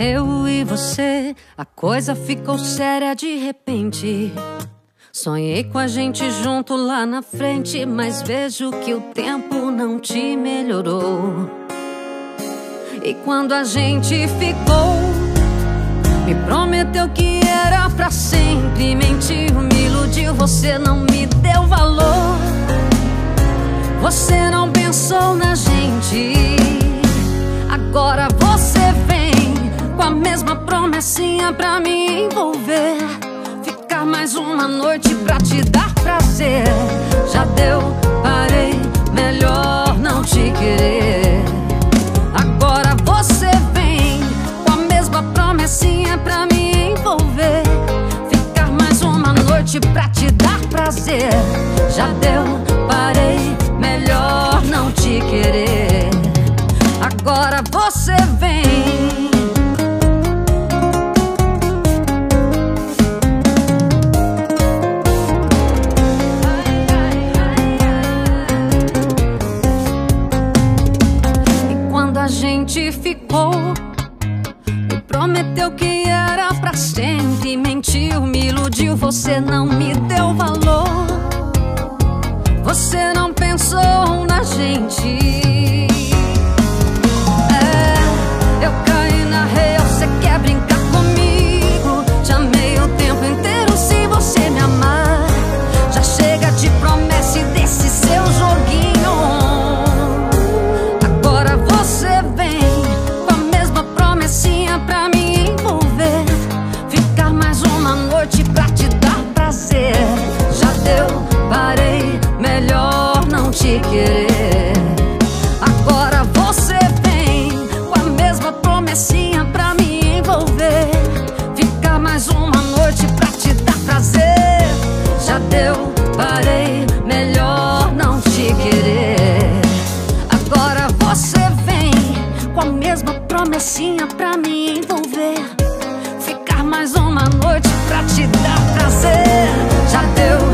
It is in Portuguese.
eu e você, a coisa ficou séria de repente. Sonhei com a gente junto lá na frente, mas vejo que o tempo não te melhorou. E quando a gente ficou, me prometeu que era pra sempre. Mentiu, me iludiu, você não me deu valor. Você não pensou na gente. Agora com a mesma promessinha pra me envolver. Ficar mais uma noite pra te dar prazer. Já deu, parei, melhor não te querer. Agora você vem com a mesma promessinha pra me envolver. Ficar mais uma noite pra te dar prazer. Já deu, parei, melhor não te querer. Agora você vem. Prometeu que era pra sempre. Mentiu, me iludiu, você não me deu valor. Noite pra te dar prazer. Já deu, parei, melhor não te querer. Agora você vem com a mesma promessinha pra me envolver. Ficar mais uma noite pra te dar prazer. Já deu,